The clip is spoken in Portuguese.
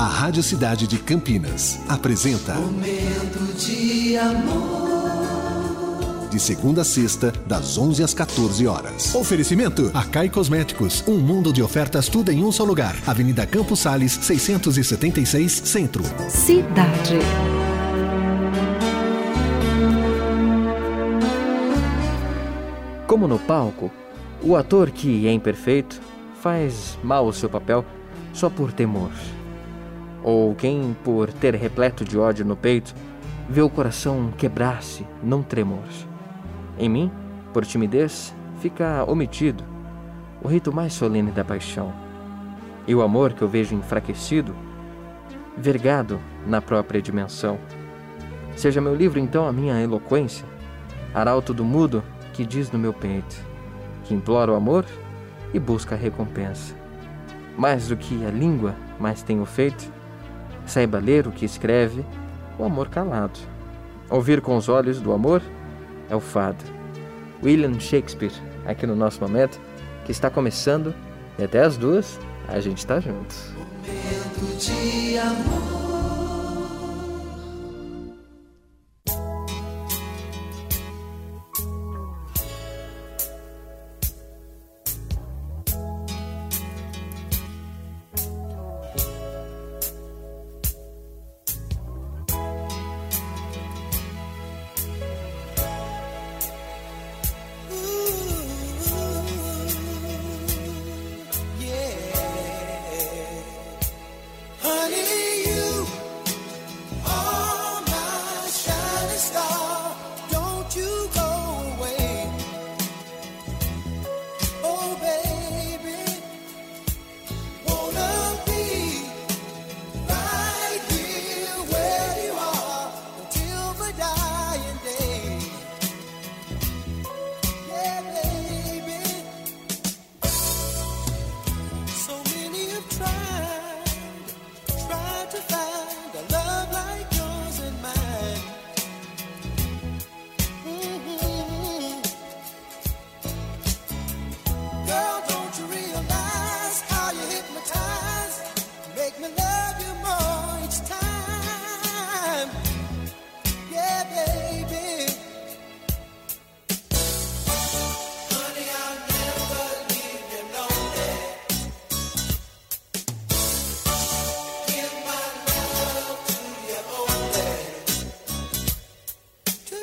a Rádio Cidade de Campinas apresenta Momento de amor. De segunda a sexta, das 11 às 14 horas. Oferecimento: Acai Cosméticos. Um mundo de ofertas, tudo em um só lugar. Avenida Campos Sales, 676, Centro. Cidade. Como no palco, o ator que é imperfeito faz mal o seu papel só por temor. Ou quem, por ter repleto de ódio no peito, vê o coração quebrar-se num tremor. Em mim, por timidez, fica omitido o rito mais solene da paixão. E o amor que eu vejo enfraquecido, vergado na própria dimensão. Seja meu livro então a minha eloquência, arauto do mudo que diz no meu peito, que implora o amor e busca a recompensa. Mais do que a língua mais tenho feito, saiba ler o que escreve o amor calado. Ouvir com os olhos do amor é o fado. William Shakespeare, aqui no nosso momento, que está começando, e até as duas a gente está junto. Momento de amor.